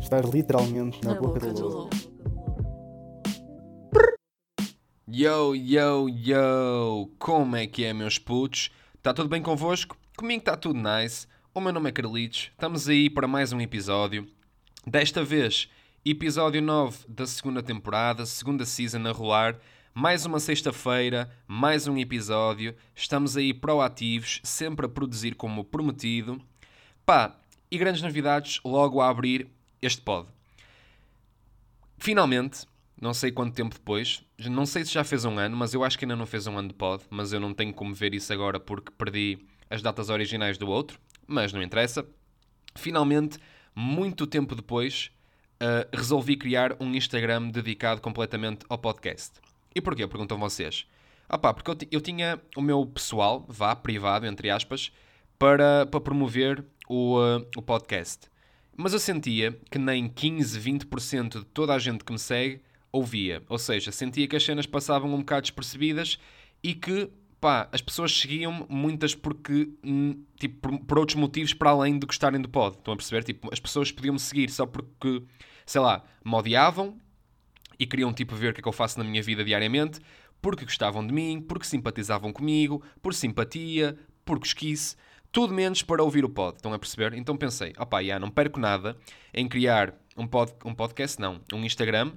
Estar literalmente na, boca, do lobo. Yo, yo, yo! Como é que é, meus putos? Está tudo bem convosco? Comigo está tudo nice. O meu nome é Carlitos. Estamos aí para mais um episódio. Desta vez, episódio 9 da segunda temporada, segunda season a rolar. Mais uma sexta-feira, mais um episódio. Estamos aí proativos, sempre a produzir como prometido. Pá, e grandes novidades logo a abrir este pod. Finalmente, não sei quanto tempo depois, não sei se já fez um ano, mas eu acho que ainda não fez um ano de pod, mas eu não tenho como ver isso agora porque perdi as datas originais do outro, mas não interessa. Finalmente, muito tempo depois, uh, resolvi criar um Instagram dedicado completamente ao podcast. E porquê? Perguntam vocês. Ah pá, porque eu, eu tinha o meu pessoal, vá, privado, entre aspas, para, para promover o, uh, o podcast. Mas eu sentia que nem 15, 20% de toda a gente que me segue ouvia. Ou seja, sentia que as cenas passavam um bocado despercebidas e que, pá, as pessoas seguiam muitas porque, hum, tipo, por, por, outros motivos para além de gostarem do pod. Estão a perceber? Tipo, as pessoas podiam-me seguir só porque, sei lá, me odiavam e queriam, tipo, ver o que é que eu faço na minha vida diariamente, porque gostavam de mim, porque simpatizavam comigo, por simpatia, por cosquice tudo menos para ouvir o pod, estão a perceber? Então pensei, opá, já, não perco nada em criar um, pod, um podcast, não, um Instagram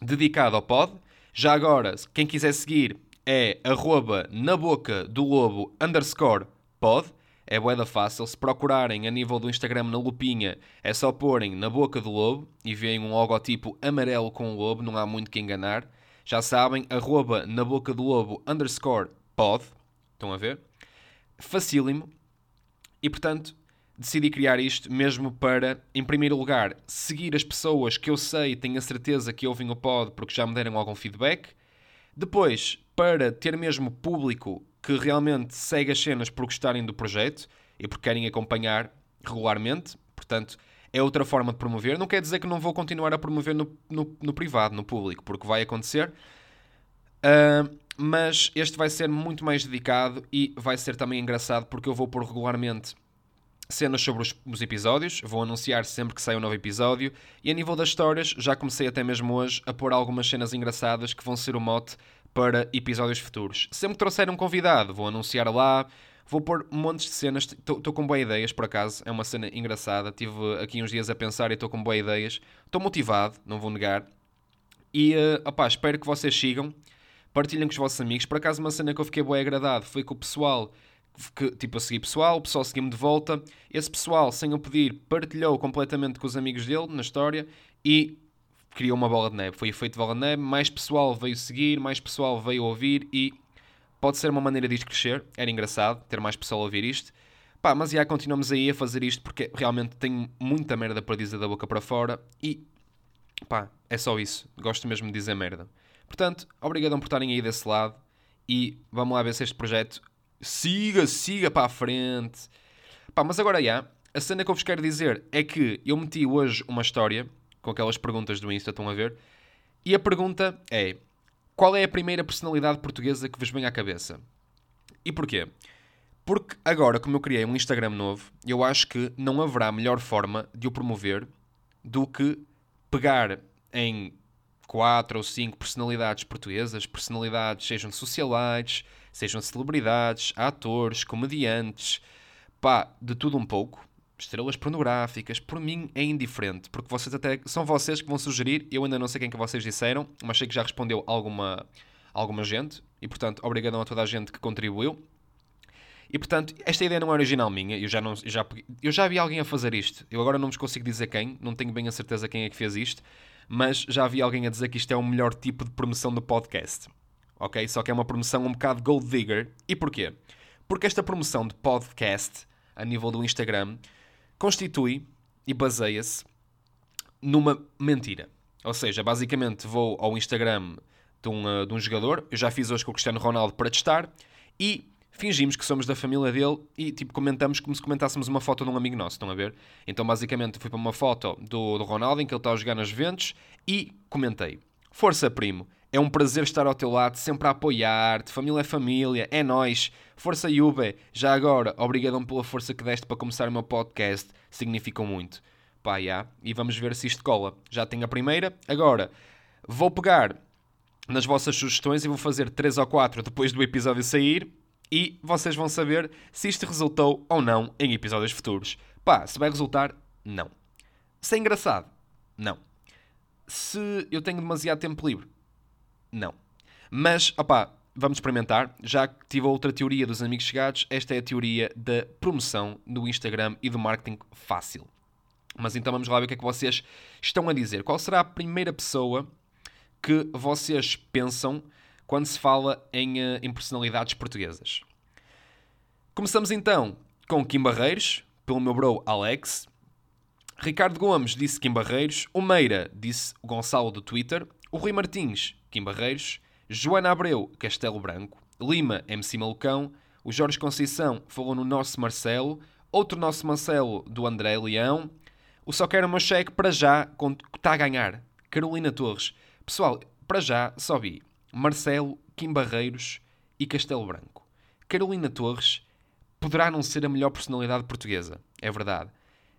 dedicado ao pod. Já agora, quem quiser seguir é arroba na boca do lobo underscore pod. É boeda fácil. Se procurarem a nível do Instagram na lupinha, é só porem na boca do lobo e veem um logotipo amarelo com o lobo, não há muito que enganar. Já sabem, arroba na boca do lobo underscore pod. Estão a ver? Facílimo. E portanto, decidi criar isto mesmo para, em primeiro lugar, seguir as pessoas que eu sei e tenho a certeza que ouvem o pod porque já me deram algum feedback. Depois, para ter mesmo público que realmente segue as cenas por gostarem do projeto e porque querem acompanhar regularmente. Portanto, é outra forma de promover. Não quer dizer que não vou continuar a promover no, no, no privado, no público, porque vai acontecer. Uh, mas este vai ser muito mais dedicado e vai ser também engraçado porque eu vou pôr regularmente cenas sobre os, os, episódios, vou anunciar sempre que sai um novo episódio. E a nível das histórias já comecei até mesmo hoje a pôr algumas cenas engraçadas que vão ser o mote para episódios futuros. Sempre que trouxer um convidado, vou anunciar lá, vou pôr montes de cenas, estou com boas ideias por acaso, é uma cena engraçada, tive aqui uns dias a pensar e estou com boas ideias, estou motivado, não vou negar, e uh, opá, espero que vocês sigam partilhem com os vossos amigos. Por acaso, uma cena que eu fiquei bem agradado foi que o pessoal, que, tipo, eu segui pessoal, o pessoal seguiu-me de volta. Esse pessoal, sem eu pedir, partilhou completamente com os amigos dele na história e criou uma bola de neve. Foi efeito bola de neve, mais pessoal veio seguir, mais pessoal veio ouvir e pode ser uma maneira disto crescer. Era engraçado ter mais pessoal a ouvir isto. Pá, mas já continuamos aí a fazer isto porque realmente tenho muita merda para dizer da boca para fora e pá, é só isso. Gosto mesmo de dizer merda. Portanto, obrigadão por estarem aí desse lado e vamos lá ver se este projeto siga, siga para a frente. Pá, mas agora já, a cena que eu vos quero dizer é que eu meti hoje uma história com aquelas perguntas do Insta, estão a ver? E a pergunta é: qual é a primeira personalidade portuguesa que vos vem à cabeça? E porquê? Porque agora, como eu criei um Instagram novo, eu acho que não haverá melhor forma de o promover do que pegar em quatro ou cinco personalidades portuguesas, personalidades sejam socialites, sejam celebridades, atores, comediantes, pá, de tudo um pouco, estrelas pornográficas, por mim é indiferente, porque vocês até são vocês que vão sugerir, eu ainda não sei quem que vocês disseram, mas sei que já respondeu alguma alguma gente e portanto, obrigadão a toda a gente que contribuiu. E portanto, esta ideia não é original minha, eu já, não, eu já, eu já vi alguém a fazer isto. Eu agora não vos consigo dizer quem, não tenho bem a certeza quem é que fez isto, mas já havia alguém a dizer que isto é o melhor tipo de promoção do podcast. Ok? Só que é uma promoção um bocado gold digger. E porquê? Porque esta promoção de podcast, a nível do Instagram, constitui e baseia-se numa mentira. Ou seja, basicamente vou ao Instagram de um, uh, de um jogador, eu já fiz hoje com o Cristiano Ronaldo para testar, e fingimos que somos da família dele e tipo comentamos como se comentássemos uma foto de um amigo nosso, estão a ver? Então basicamente fui para uma foto do, do Ronaldo em que ele está a jogar nas Juventus e comentei: Força, primo, é um prazer estar ao teu lado, sempre a apoiar-te, família é família, é nós. Força Juve, já agora, obrigadão pela força que deste para começar o meu podcast, significam muito. pá, já, e vamos ver se isto cola. Já tenho a primeira, agora vou pegar nas vossas sugestões e vou fazer 3 ou 4 depois do episódio sair e vocês vão saber se isto resultou ou não em episódios futuros. Pá, se vai resultar, não. Se é engraçado, não. Se eu tenho demasiado tempo livre, não. Mas, opá, vamos experimentar. Já que tive outra teoria dos amigos chegados, esta é a teoria da promoção do Instagram e do marketing fácil. Mas então vamos lá ver o que é que vocês estão a dizer. Qual será a primeira pessoa que vocês pensam quando se fala em, eh, em personalidades portuguesas? Começamos então com Kim Barreiros, pelo meu bro Alex. Ricardo Gomes disse Kim Barreiros. O Meira disse Gonçalo do Twitter. O Rui Martins, Kim Barreiros. Joana Abreu, Castelo Branco. Lima, MC Malucão. O Jorge Conceição falou no nosso Marcelo. Outro nosso Marcelo do André Leão. O Só Quero meu cheque para já está a ganhar. Carolina Torres. Pessoal, para já só vi Marcelo, Kim Barreiros e Castelo Branco. Carolina Torres poderá não ser a melhor personalidade portuguesa, é verdade.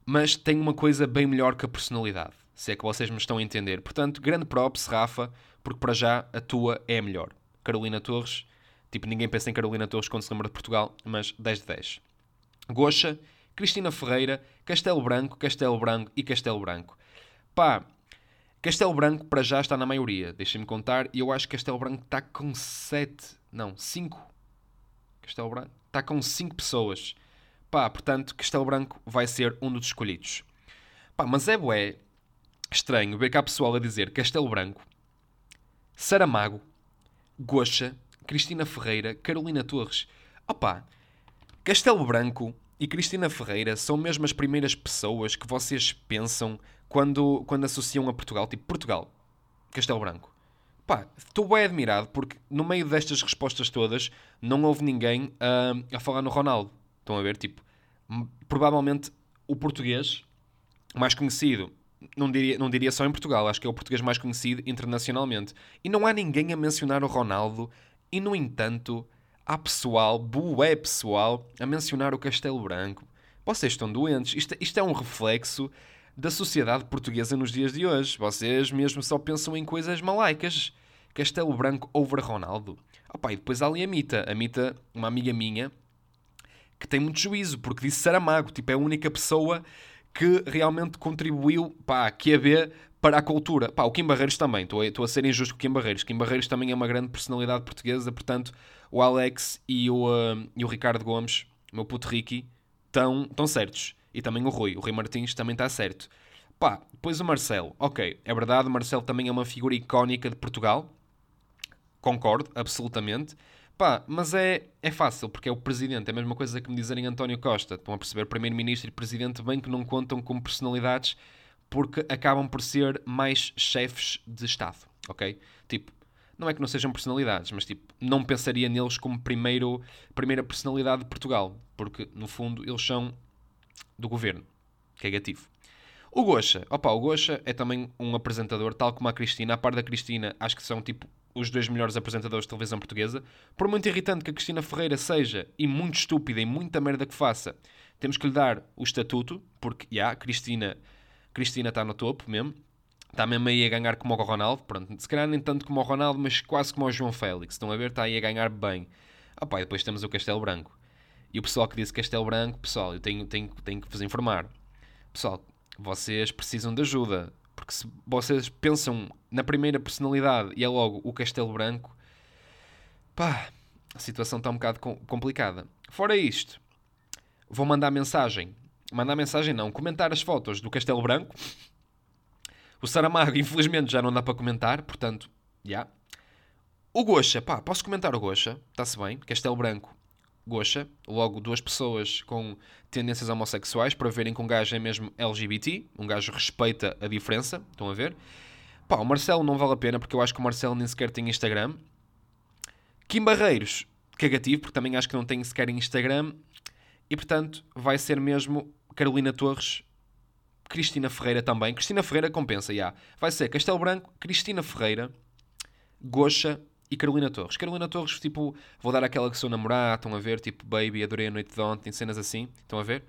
Mas tem uma coisa bem melhor que a personalidade, se é que vocês me estão a entender. Portanto, grande props, Rafa, porque para já a tua é a melhor. Carolina Torres, tipo, ninguém pensa em Carolina Torres quando se lembra de Portugal, mas 10 de 10. Goxa, Cristina Ferreira, Castelo Branco, Castelo Branco e Castelo Branco. Pá, Castelo Branco para já está na maioria, deixem-me contar, e eu acho que Castelo Branco está com 7, não, 5. Castelo Branco está com 5 pessoas. Pá, portanto, Castelo Branco vai ser um dos escolhidos. Pá, mas é bué estranho ver cá pessoal a dizer Castelo Branco, Saramago, Goxa, Cristina Ferreira, Carolina Torres. Opá, Castelo Branco e Cristina Ferreira são mesmo as primeiras pessoas que vocês pensam quando, quando associam a Portugal. Tipo, Portugal, Castelo Branco. Pá, estou bem admirado porque no meio destas respostas todas não houve ninguém uh, a falar no Ronaldo. Estão a ver? Tipo, provavelmente o português mais conhecido, não diria, não diria só em Portugal, acho que é o português mais conhecido internacionalmente. E não há ninguém a mencionar o Ronaldo, e no entanto, há pessoal, bué pessoal, a mencionar o Castelo Branco. Vocês estão doentes. Isto, isto é um reflexo da sociedade portuguesa nos dias de hoje. Vocês mesmo só pensam em coisas malaicas. Castelo Branco over Ronaldo. Opa, e depois há ali a Mita. A Mita, uma amiga minha, que tem muito juízo, porque disse Saramago. Tipo, é a única pessoa que realmente contribuiu para a QB para a cultura. Pá, o Kim Barreiros também. Estou a, a ser injusto com o Kim Barreiros. Kim Barreiros também é uma grande personalidade portuguesa. Portanto, o Alex e o, uh, e o Ricardo Gomes, meu puto Ricky, estão, estão certos. E também o Rui. O Rui Martins também está certo. Pá, depois o Marcelo. Ok, é verdade, o Marcelo também é uma figura icónica de Portugal. Concordo, absolutamente. Pá, mas é, é fácil, porque é o presidente. É a mesma coisa que me dizerem António Costa. Estão a perceber? Primeiro-ministro e presidente bem que não contam como personalidades porque acabam por ser mais chefes de Estado, ok? Tipo, não é que não sejam personalidades, mas tipo, não pensaria neles como primeiro, primeira personalidade de Portugal, porque no fundo eles são do governo, que é negativo. O Gosha, opa, o Gosha é também um apresentador, tal como a Cristina. A par da Cristina, acho que são tipo os dois melhores apresentadores de televisão portuguesa. Por muito irritante que a Cristina Ferreira seja e muito estúpida e muita merda que faça, temos que lhe dar o estatuto, porque, já, yeah, Cristina Cristina está no topo mesmo. Está mesmo aí a ganhar como o Ronaldo. Pronto, se calhar nem tanto como o Ronaldo, mas quase como o João Félix. Estão a ver? Está aí a ganhar bem. Opa, e depois temos o Castelo Branco. E o pessoal que disse Castelo Branco, pessoal, eu tenho, tenho, tenho que vos informar. Pessoal, vocês precisam de ajuda. Porque se vocês pensam na primeira personalidade e é logo o Castelo Branco, pá, a situação está um bocado complicada. Fora isto, vou mandar mensagem. Mandar mensagem não, comentar as fotos do Castelo Branco. O Saramago, infelizmente, já não dá para comentar, portanto, já. Yeah. O Goxa, pá, posso comentar o Goxa? Está-se bem. Castelo Branco, Goxa. Logo, duas pessoas com tendências homossexuais para verem que um gajo é mesmo LGBT. Um gajo respeita a diferença. Estão a ver? Pá, o Marcelo não vale a pena porque eu acho que o Marcelo nem sequer tem Instagram. Kim Barreiros, cagativo, porque também acho que não tem sequer Instagram. E portanto, vai ser mesmo Carolina Torres, Cristina Ferreira também. Cristina Ferreira compensa, já. Yeah. Vai ser Castelo Branco, Cristina Ferreira, Goxa e Carolina Torres. Carolina Torres, tipo, vou dar aquela que sou namorado, estão a ver? Tipo, baby, adorei a noite de ontem, cenas assim, estão a ver?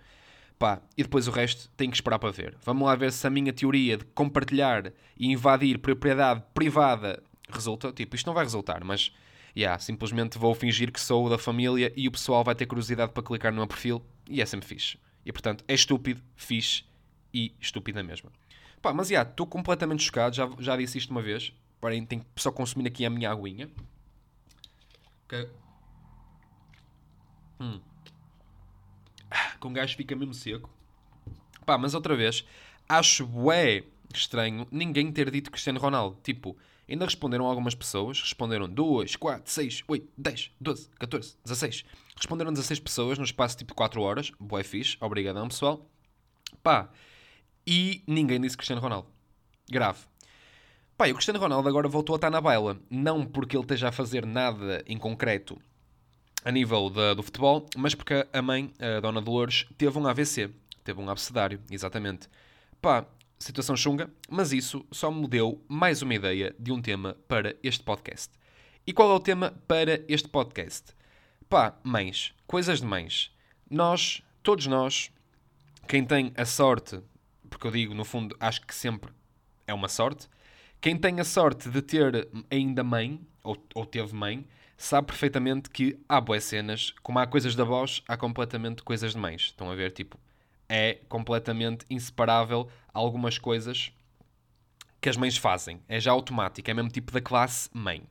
Pá, e depois o resto tem que esperar para ver. Vamos lá ver se a minha teoria de compartilhar e invadir propriedade privada resulta. Tipo, isto não vai resultar, mas yeah, simplesmente vou fingir que sou da família e o pessoal vai ter curiosidade para clicar no meu perfil e é sempre fixe. E portanto, é estúpido, fixe e estúpida mesmo. Pá, mas já, estou completamente chocado, já, já disse isto uma vez. Porém, tenho que só consumir aqui a minha aguinha. Okay. Hum. Com gás fica mesmo seco. Pá, mas outra vez, acho bué estranho ninguém ter dito Cristiano Ronaldo. Tipo, ainda responderam algumas pessoas. Responderam 2, 4, 6, 8, 10, 12, 14, 16. Responderam 16 pessoas no espaço tipo 4 horas. Bué fixe. Obrigadão, pessoal. Pá, e ninguém disse Cristiano Ronaldo. Grave. Pá, e o Cristiano Ronaldo agora voltou a estar na baila. Não porque ele esteja a fazer nada em concreto a nível de, do futebol, mas porque a mãe, a Dona Dolores, teve um AVC. Teve um abcedário, exatamente. Pá, situação chunga, mas isso só me deu mais uma ideia de um tema para este podcast. E qual é o tema para este podcast? Pá, mães, coisas de mães. Nós, todos nós, quem tem a sorte porque eu digo, no fundo, acho que sempre é uma sorte. Quem tem a sorte de ter ainda mãe, ou, ou teve mãe, sabe perfeitamente que há boas cenas, como há coisas da voz, há completamente coisas de mães. Estão a ver? Tipo, é completamente inseparável algumas coisas que as mães fazem. É já automático, é mesmo tipo da classe mãe.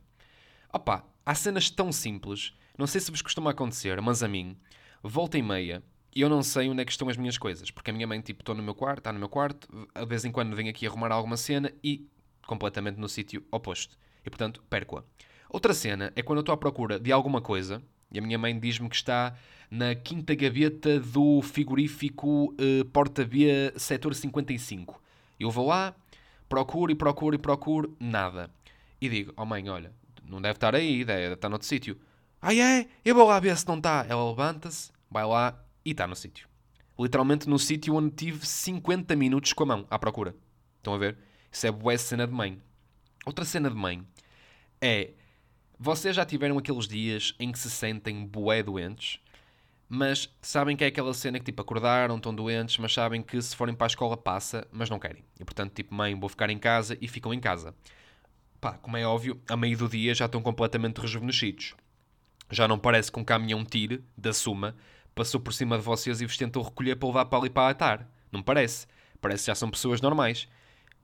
Opa, há cenas tão simples, não sei se vos costuma acontecer, mas a mim, volta e meia, e eu não sei onde é que estão as minhas coisas, porque a minha mãe, tipo, estou no meu quarto, está no meu quarto, de vez em quando vem aqui arrumar alguma cena e completamente no sítio oposto. E, portanto, perco-a. Outra cena é quando eu estou à procura de alguma coisa e a minha mãe diz-me que está na quinta gaveta do frigorífico uh, Porta B, setor 55. Eu vou lá, procuro e procuro e procuro, nada. E digo, oh mãe, olha, não deve estar aí, deve estar noutro sítio. Ah é? Eu vou lá ver se não está. Ela levanta-se, vai lá e está no sítio. Literalmente no sítio onde tive 50 minutos com a mão à procura. Estão a ver? Isso é boa cena de mãe. Outra cena de mãe é. Vocês já tiveram aqueles dias em que se sentem bué doentes, mas sabem que é aquela cena que tipo acordaram, estão doentes, mas sabem que se forem para a escola passa, mas não querem. E portanto, tipo, mãe, vou ficar em casa e ficam em casa. Pá, como é óbvio, a meio do dia já estão completamente rejuvenescidos. Já não parece que um caminhão tire da suma passou por cima de vocês e vos tentou recolher para levar para ali para atar. Não parece. Parece que já são pessoas normais.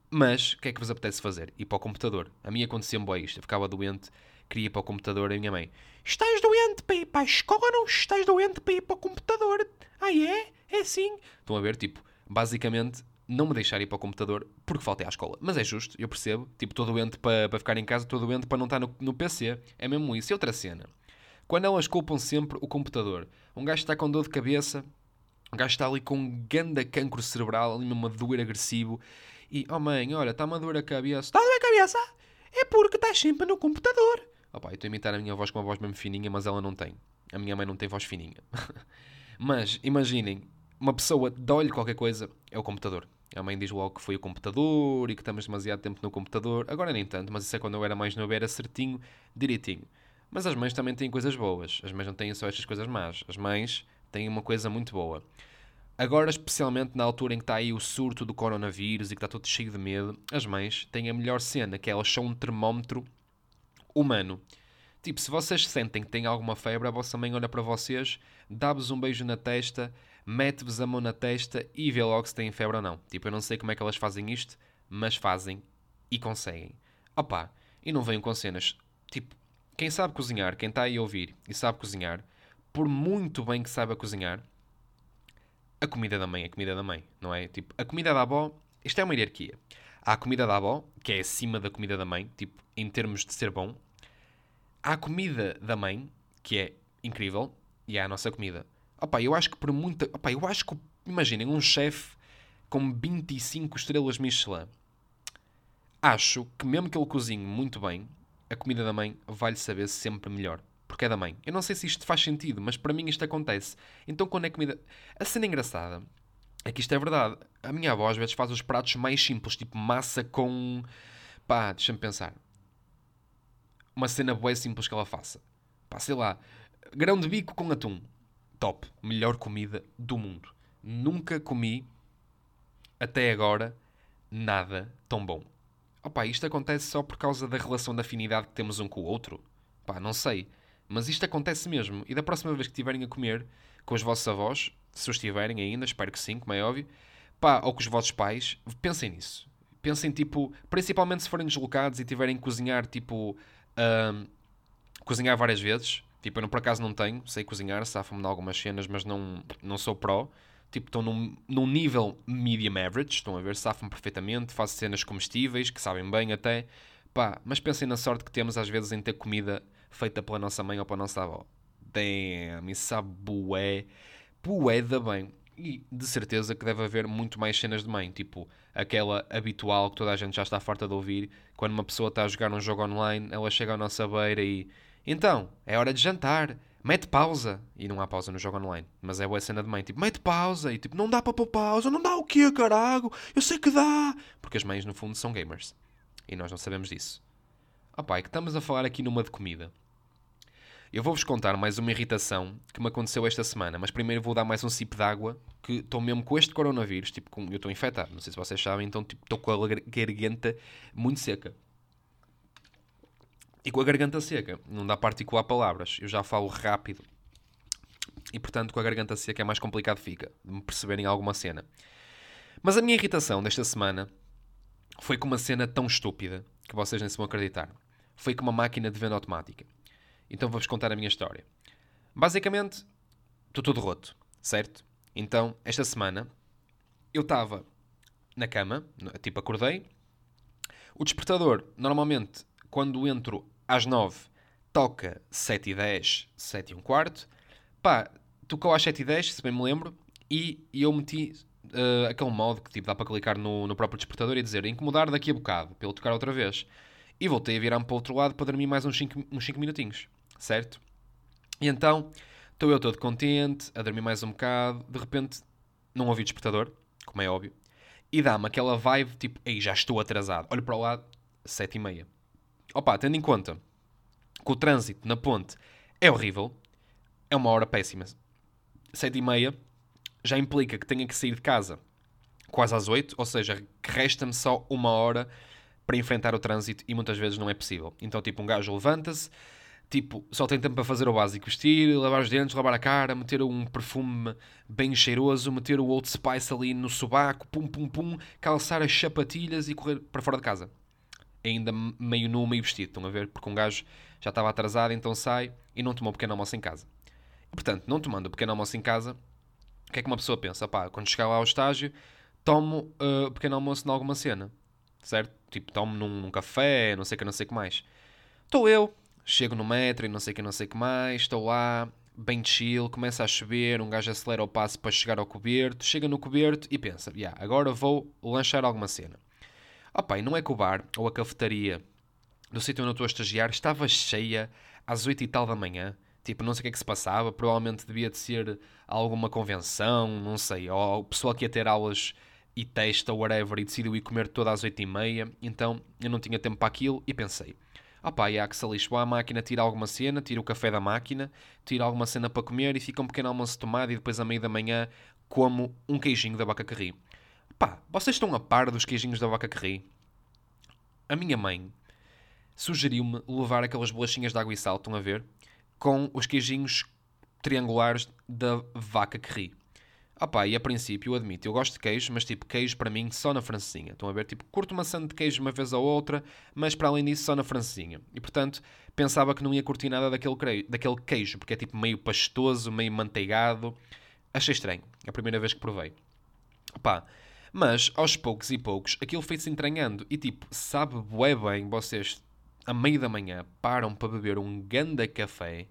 Mas, o que é que vos apetece fazer? Ir para o computador. A mim acontecia-me isto. Eu ficava doente, queria ir para o computador a minha mãe... Estás doente para ir para a escola não? Estás doente para ir para o computador? Ah, é? É assim? Estão a ver? Tipo, basicamente, não me deixar ir para o computador porque faltei à escola. Mas é justo, eu percebo. Tipo, estou doente para, para ficar em casa, estou doente para não estar no, no PC. É mesmo isso. E outra cena. Quando elas culpam sempre o computador. Um gajo está com dor de cabeça, um gajo está ali com um ganda cancro cerebral, ali mesmo a doer agressivo. E, oh mãe, olha, está-me a doer a cabeça. Está a doer a cabeça? É porque estás sempre no computador. Pá, eu estou a imitar a minha voz com uma voz mesmo fininha, mas ela não tem. A minha mãe não tem voz fininha. mas, imaginem, uma pessoa dá-lhe qualquer coisa, é o computador. A mãe diz logo que foi o computador e que estamos demasiado tempo no computador. Agora nem tanto, mas isso é quando eu era mais novo, era certinho, direitinho. Mas as mães também têm coisas boas. As mães não têm só estas coisas más. As mães têm uma coisa muito boa. Agora, especialmente na altura em que está aí o surto do coronavírus e que está todo cheio de medo, as mães têm a melhor cena, que elas são um termómetro humano. Tipo, se vocês sentem que têm alguma febre, a vossa mãe olha para vocês, dá-vos um beijo na testa, mete-vos a mão na testa e vê logo se têm febre ou não. Tipo, eu não sei como é que elas fazem isto, mas fazem e conseguem. Opa, e não venham com cenas. Tipo, quem sabe cozinhar, quem está aí a ouvir e sabe cozinhar, por muito bem que saiba cozinhar, a comida da mãe é comida da mãe, não é? Tipo, a comida da avó, isto é uma hierarquia. Há a comida da avó, que é acima da comida da mãe, tipo, em termos de ser bom. Há a comida da mãe, que é incrível, e há a nossa comida. Opa, eu acho que por muita. Opa, eu acho que. Imaginem, um chefe com 25 estrelas Michelin. Acho que mesmo que ele cozinhe muito bem, a comida da mãe vai-lhe saber sempre melhor. Porque é da mãe. Eu não sei se isto faz sentido, mas para mim isto acontece. Então quando é comida. A cena engraçada é que isto é verdade. A minha avó às vezes faz os pratos mais simples, tipo massa com. pá, deixa-me pensar. Uma cena boa simples que ela faça. Pá, sei lá. Grão de bico com atum. Top. Melhor comida do mundo. nunca comi até agora nada tão bom. Opa, isto acontece só por causa da relação de afinidade que temos um com o outro? Pá, não sei. Mas isto acontece mesmo. E da próxima vez que estiverem a comer com os vossos avós, se os tiverem ainda, espero que sim, como é óbvio, pá, ou com os vossos pais, pensem nisso. Pensem, tipo, principalmente se forem deslocados e tiverem que cozinhar, tipo, cozinhar várias vezes. Tipo, eu por acaso não tenho, sei cozinhar, safo-me de algumas cenas, mas não, não sou pró. Tipo, estou num, num nível medium average, estão a ver, safo-me perfeitamente, faço cenas comestíveis, que sabem bem até. Pá, mas pensem na sorte que temos às vezes em ter comida feita pela nossa mãe ou pela nossa avó. Damn, isso sabe bué, bué da bem. E de certeza que deve haver muito mais cenas de mãe, tipo aquela habitual que toda a gente já está farta de ouvir, quando uma pessoa está a jogar um jogo online, ela chega à nossa beira e então, é hora de jantar, mete pausa. E não há pausa no jogo online, mas é boa cena de mãe, tipo, mete pausa e tipo, não dá para pôr pausa, não dá o quê, carago? Eu sei que dá. Porque as mães no fundo são gamers e nós não sabemos disso. Ah pai, que estamos a falar aqui numa de comida. Eu vou-vos contar mais uma irritação que me aconteceu esta semana, mas primeiro vou dar mais um sip de água, que estou mesmo com este coronavírus, tipo, com, eu estou infectado, não sei se vocês sabem, então tipo, estou com a garganta muito seca. E com a garganta seca, não dá para articular palavras, eu já falo rápido. E portanto, com a garganta seca é mais complicado fica, de me perceberem alguma cena. Mas a minha irritação desta semana foi com uma cena tão estúpida que vocês nem se vão acreditar. Foi com uma máquina de venda automática. Então vou-vos contar a minha história. Basicamente, estou todo roto, certo? Então, esta semana, eu estava na cama, tipo, acordei. O despertador, normalmente, quando entro às 9, toca 7 e 10, 7 e um quarto. Pá, tocou às 7 e 10, se bem me lembro, e eu meti uh, aquele modo que tipo, dá para clicar no, no próprio despertador e dizer incomodar daqui a bocado, ele tocar outra vez. E voltei a virar-me para o outro lado para dormir mais uns 5 uns cinco minutinhos certo? E então, estou eu todo contente, a dormir mais um bocado, de repente, não ouvi despertador, como é óbvio, e dá-me aquela vibe tipo, ei, já estou atrasado. Olho para o lado, sete e meia. Opa, tendo em conta que o trânsito na ponte é horrível, é uma hora péssima. Sete e meia já implica que tenha que sair de casa quase às oito, ou seja, resta-me só uma hora para enfrentar o trânsito e muitas vezes não é possível. Então, tipo, um gajo levanta-se, Tipo, só tem tempo para fazer o básico: vestir, lavar os dentes, lavar a cara, meter um perfume bem cheiroso, meter o Old Spice ali no sobaco, pum pum pum, calçar as chapatilhas e correr para fora de casa. Ainda meio nu, meio vestido, estão a ver? Porque um gajo já estava atrasado, então sai e não tomou pequeno almoço em casa. E, portanto, não tomando pequeno almoço em casa, o que é que uma pessoa pensa? Pá, quando chegar lá ao estágio, tomo uh, pequeno almoço em alguma cena, certo? Tipo, tomo num, num café, não sei o que, não sei o que mais. Estou eu, Chego no metro e não sei o que, não sei o que mais, estou lá, bem chill, começa a chover, um gajo acelera o passo para chegar ao coberto, chega no coberto e pensa, yeah, agora vou lanchar alguma cena. Opa, e não é que o bar ou a cafetaria do sítio onde eu estou a estagiar estava cheia às oito e tal da manhã. Tipo, não sei o que é que se passava, provavelmente devia de ser alguma convenção, não sei, ou o pessoal que ia ter aulas e testa, whatever, e decidiu ir comer todas às oito e meia, então eu não tinha tempo para aquilo e pensei, ah pá, há que se lixo à máquina, tira alguma cena, tira o café da máquina, tira alguma cena para comer e fica um pequeno almoço tomado e depois à meia da manhã como um queijinho da vaca carri. Pá, vocês estão a par dos queijinhos da vaca carri? A minha mãe sugeriu-me levar aquelas bolachinhas de água e sal, estão a ver? Com os queijinhos triangulares da vaca carri. Ah e a princípio, eu admito, eu gosto de queijo, mas tipo, queijo para mim só na francesinha. Estão a ver? Tipo, curto uma de queijo uma vez ou outra, mas para além disso só na francesinha. E portanto, pensava que não ia curtir nada daquele, daquele queijo, porque é tipo meio pastoso, meio manteigado. Achei estranho, é a primeira vez que provei. Pá, mas aos poucos e poucos, aquilo foi-se entranhando. E tipo, sabe bué bem, vocês, a meio da manhã, param para beber um ganda café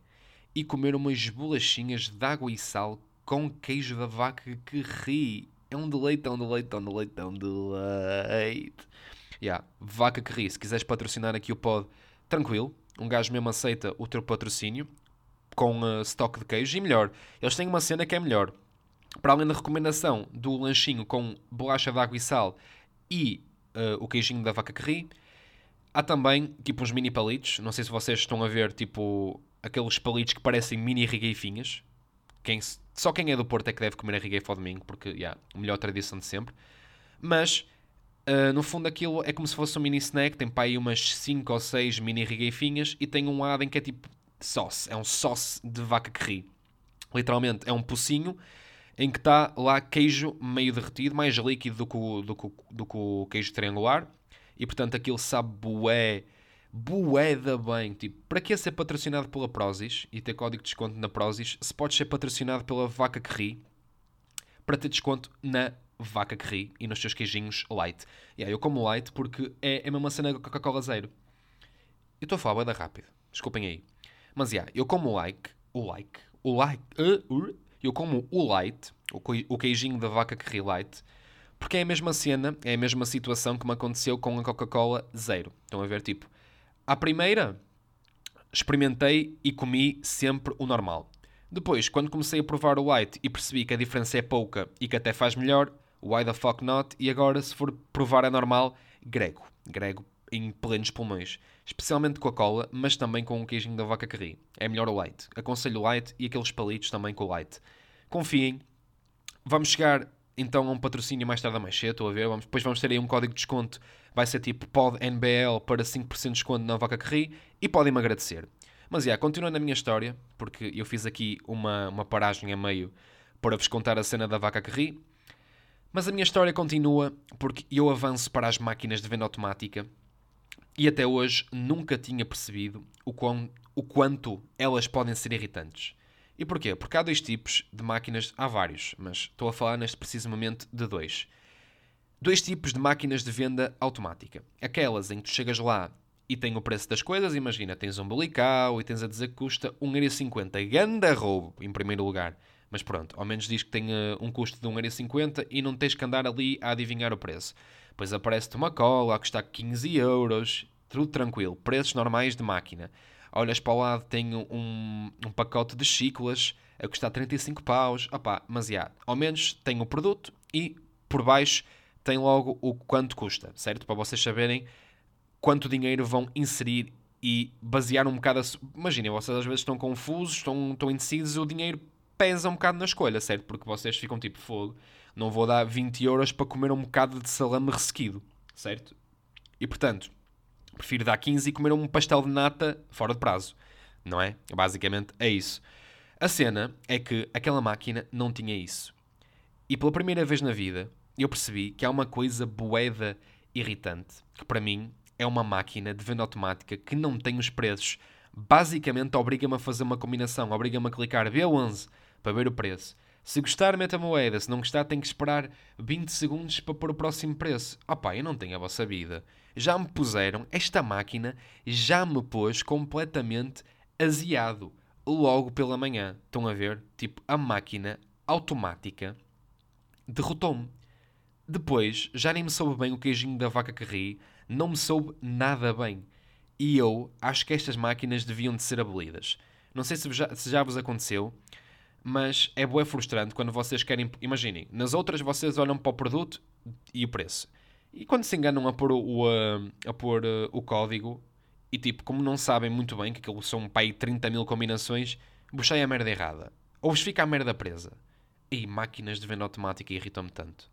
e comer umas bolachinhas de água e sal com queijo da vaca que ri. É um deleite, é um deleite, é um deleite, é um deleite. Yeah, vaca que ri. Se quiseres patrocinar aqui o pod, tranquilo. Um gajo mesmo aceita o teu patrocínio com uh, stock de queijo. E melhor, eles têm uma cena que é melhor. Para além da recomendação do lanchinho com bolacha de água e sal e uh, o queijinho da vaca que ri, há também tipo uns mini palitos. Não sei se vocês estão a ver, tipo aqueles palitos que parecem mini regueifinhas quem, só quem é do Porto é que deve comer a rigueifo ao domingo, porque, yeah, a melhor tradição de sempre. Mas, uh, no fundo, aquilo é como se fosse um mini snack, tem para aí umas 5 ou 6 mini rigueifinhas e tem um lado em que é tipo sauce, é um sauce de vaca que ri. Literalmente, é um pocinho em que está lá queijo meio derretido, mais líquido do que o, do que, do que o queijo triangular, e portanto aquilo sabe bué, bué da bem. Tipo, para que ser patrocinado pela Prozis e ter código de desconto na Prozis, se pode ser patrocinado pela Vaca que ri, para ter desconto na Vaca que ri e nos seus queijinhos light. E aí eu como light porque é, é a mesma cena Coca-Cola zero. Eu estou a falar da rápido, desculpem aí. Mas, yeah, eu como like, o like, o like, uh, uh, eu como o light, o queijinho da vaca que ri light, porque é a mesma cena, é a mesma situação que me aconteceu com a Coca-Cola zero. Estão a ver, tipo, à primeira, experimentei e comi sempre o normal. Depois, quando comecei a provar o light e percebi que a diferença é pouca e que até faz melhor, why the fuck not? E agora, se for provar a normal, grego. Grego em plenos pulmões. Especialmente com a cola, mas também com o queijinho da vaca carri. É melhor o light. Aconselho o light e aqueles palitos também com o light. Confiem. Vamos chegar então um patrocínio mais tarde ou mais cedo, estou a ver. Vamos, depois vamos ter aí um código de desconto. Vai ser tipo PODNBL para 5% de desconto na vaca carri e podem-me agradecer. Mas, yeah, continuando a minha história, porque eu fiz aqui uma, uma paragem a meio para vos contar a cena da vaca carri. Mas a minha história continua porque eu avanço para as máquinas de venda automática e até hoje nunca tinha percebido o, quão, o quanto elas podem ser irritantes. E porquê? Porque há dois tipos de máquinas, há vários, mas estou a falar neste preciso momento de dois. Dois tipos de máquinas de venda automática. Aquelas em que tu chegas lá e tem o preço das coisas, imagina, tens um bolical e tens a dizer que custa 1,50€. Ganda roubo, em primeiro lugar. Mas pronto, ao menos diz que tem uh, um custo de 1,50€ e não tens que andar ali a adivinhar o preço. Depois aparece-te uma cola a custar 15 euros, tudo tranquilo, preços normais de máquina. Olhas para o lado, tem um, um pacote de chiclas a custar 35 paus. Opá, mas já, ao menos tem o produto e por baixo tem logo o quanto custa, certo? Para vocês saberem quanto dinheiro vão inserir e basear um bocado. A... Imaginem, vocês às vezes estão confusos, estão, estão indecisos, o dinheiro pesa um bocado na escolha, certo? Porque vocês ficam tipo fogo não vou dar 20 euros para comer um bocado de salame ressequido, certo? E portanto, prefiro dar 15 e comer um pastel de nata fora de prazo, não é? Basicamente é isso. A cena é que aquela máquina não tinha isso. E pela primeira vez na vida, eu percebi que há uma coisa boeda irritante, que para mim é uma máquina de venda automática que não tem os preços. Basicamente obriga-me a fazer uma combinação, obriga-me a clicar B11 para ver o preço. Se gostar, meta a moeda. Se não gostar, tem que esperar 20 segundos para pôr o próximo preço. Opá, eu não tenho a vossa vida. Já me puseram, esta máquina já me pôs completamente aziado. Logo pela manhã. Estão a ver? Tipo, a máquina automática derrotou-me. Depois, já nem me soube bem o queijinho da vaca que ri. Não me soube nada bem. E eu acho que estas máquinas deviam de ser abolidas. Não sei se já, se já vos aconteceu, mas é bué frustrante quando vocês querem. Imaginem, nas outras vocês olham para o produto e o preço. E quando se enganam a pôr o, a, a pôr uh, o código e tipo, como não sabem muito bem que aquilo são pai 30 mil combinações, buchei a merda errada. Ou vos fica a merda presa. E máquinas de venda automática irritam-me tanto.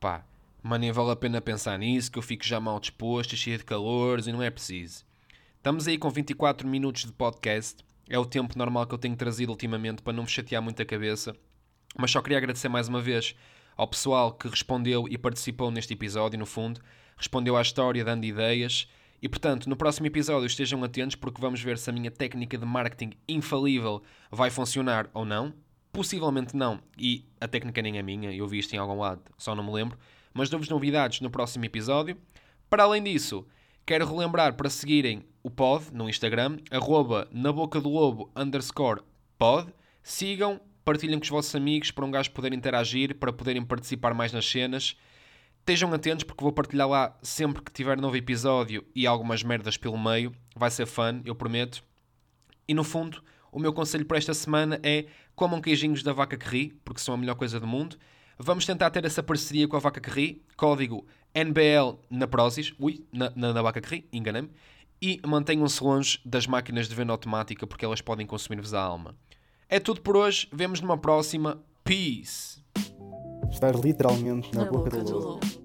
Pá, mas nem vale a pena pensar nisso, que eu fico já mal disposto, cheio de calores e não é preciso. Estamos aí com 24 minutos de podcast é o tempo normal que eu tenho trazido ultimamente para não me chatear muito a cabeça. Mas só queria agradecer mais uma vez ao pessoal que respondeu e participou neste episódio, no fundo. Respondeu à história, dando ideias. E portanto, no próximo episódio estejam atentos porque vamos ver se a minha técnica de marketing infalível vai funcionar ou não. Possivelmente não, e a técnica nem é minha, eu vi isto em algum lado, só não me lembro. Mas dou-vos novidades no próximo episódio. Para além disso, quero relembrar para seguirem o pod no Instagram, arroba na boca do lobo underscore pod. Sigam, partilhem com os vossos amigos para um gajo poder interagir, para poderem participar mais nas cenas. Estejam atentos porque vou partilhar lá sempre que tiver novo episódio e algumas merdas pelo meio. Vai ser fun, eu prometo. E no fundo, o meu conselho para esta semana é comam queijinhos da vaca que ri, porque são a melhor coisa do mundo. Vamos tentar ter essa parceria com a vaca que ri. Código NBL na Prozis. Ui, na, na, na vaca que ri, enganei-me e mantenham-se longe das máquinas de venda automática porque elas podem consumir-vos a alma. É tudo por hoje. Vemos numa próxima. Peace. Estás literalmente na, Na boca, boca do lobo.